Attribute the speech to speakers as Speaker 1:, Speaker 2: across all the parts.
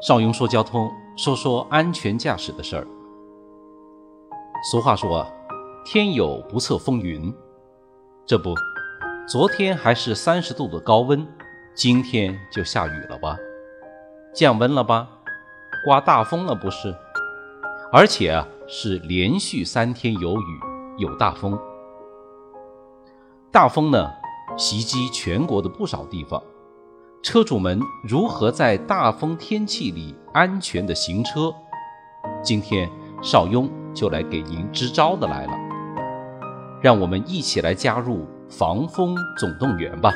Speaker 1: 邵雍说交通，说说安全驾驶的事儿。俗话说，天有不测风云。这不，昨天还是三十度的高温，今天就下雨了吧？降温了吧？刮大风了不是？而且啊，是连续三天有雨有大风。大风呢，袭击全国的不少地方。车主们如何在大风天气里安全的行车？今天邵雍就来给您支招的来了。让我们一起来加入防风总动员吧。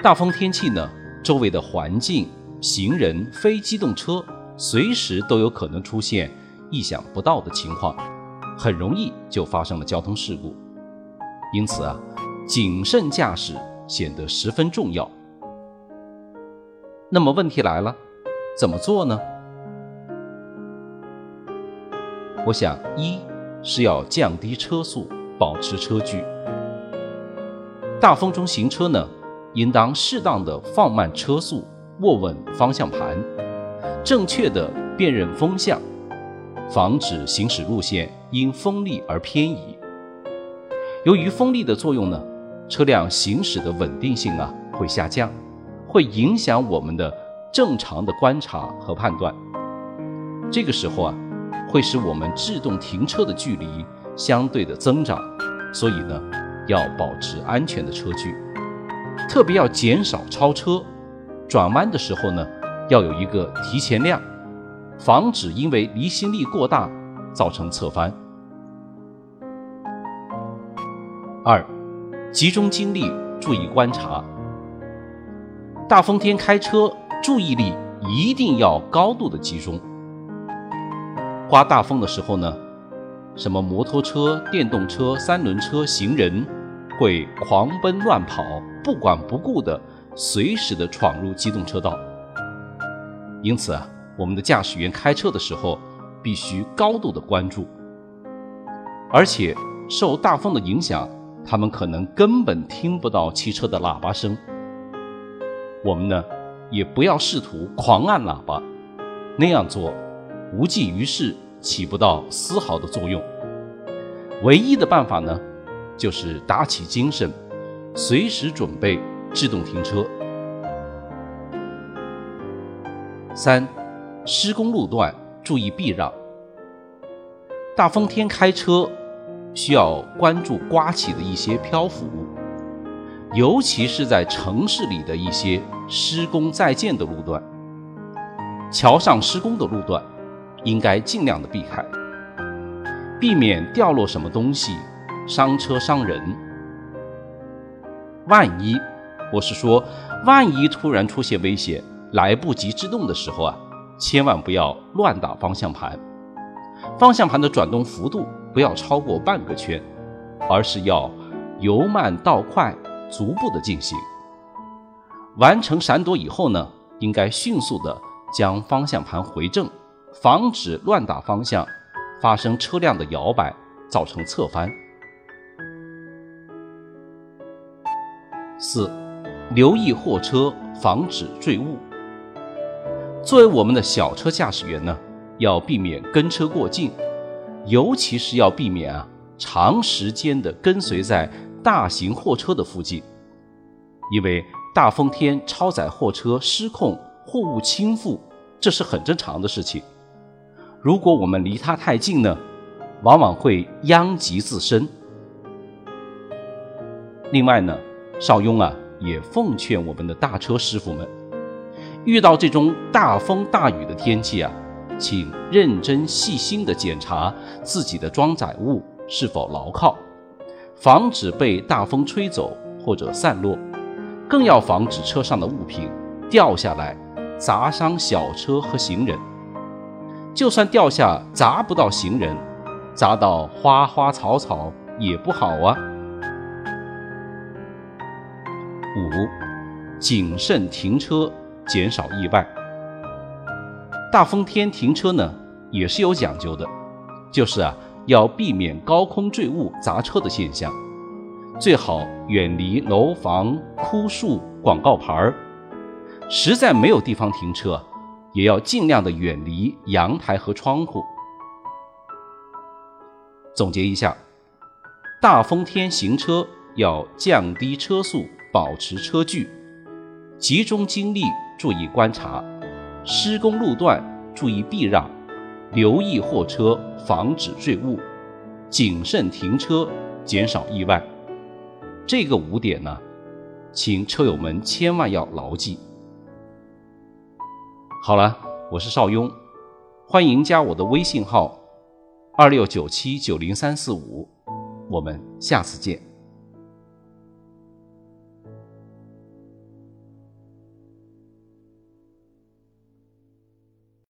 Speaker 1: 大风天气呢，周围的环境、行人、非机动车随时都有可能出现意想不到的情况，很容易就发生了交通事故。因此啊，谨慎驾驶。显得十分重要。那么问题来了，怎么做呢？我想，一是要降低车速，保持车距。大风中行车呢，应当适当的放慢车速，握稳方向盘，正确的辨认风向，防止行驶路线因风力而偏移。由于风力的作用呢。车辆行驶的稳定性啊会下降，会影响我们的正常的观察和判断。这个时候啊，会使我们制动停车的距离相对的增长。所以呢，要保持安全的车距，特别要减少超车。转弯的时候呢，要有一个提前量，防止因为离心力过大造成侧翻。二。集中精力，注意观察。大风天开车，注意力一定要高度的集中。刮大风的时候呢，什么摩托车、电动车、三轮车、行人会狂奔乱跑，不管不顾的，随时的闯入机动车道。因此啊，我们的驾驶员开车的时候必须高度的关注，而且受大风的影响。他们可能根本听不到汽车的喇叭声。我们呢，也不要试图狂按喇叭，那样做无济于事，起不到丝毫的作用。唯一的办法呢，就是打起精神，随时准备制动停车。三，施工路段注意避让。大风天开车。需要关注刮起的一些漂浮物，尤其是在城市里的一些施工在建的路段、桥上施工的路段，应该尽量的避开，避免掉落什么东西伤车伤人。万一，我是说，万一突然出现危险，来不及制动的时候啊，千万不要乱打方向盘，方向盘的转动幅度。不要超过半个圈，而是要由慢到快，逐步的进行。完成闪躲以后呢，应该迅速的将方向盘回正，防止乱打方向，发生车辆的摇摆，造成侧翻。四，留意货车，防止坠物。作为我们的小车驾驶员呢，要避免跟车过近。尤其是要避免啊长时间的跟随在大型货车的附近，因为大风天超载货车失控，货物倾覆，这是很正常的事情。如果我们离它太近呢，往往会殃及自身。另外呢，邵雍啊也奉劝我们的大车师傅们，遇到这种大风大雨的天气啊。请认真细心地检查自己的装载物是否牢靠，防止被大风吹走或者散落。更要防止车上的物品掉下来砸伤小车和行人。就算掉下砸不到行人，砸到花花草草也不好啊。五，谨慎停车，减少意外。大风天停车呢，也是有讲究的，就是啊，要避免高空坠物砸车的现象，最好远离楼房、枯树、广告牌儿。实在没有地方停车，也要尽量的远离阳台和窗户。总结一下，大风天行车要降低车速。保持车距，集中精力注意观察，施工路段注意避让，留意货车，防止坠物，谨慎停车，减少意外。这个五点呢，请车友们千万要牢记。好了，我是邵雍，欢迎加我的微信号二六九七九零三四五，我们下次见。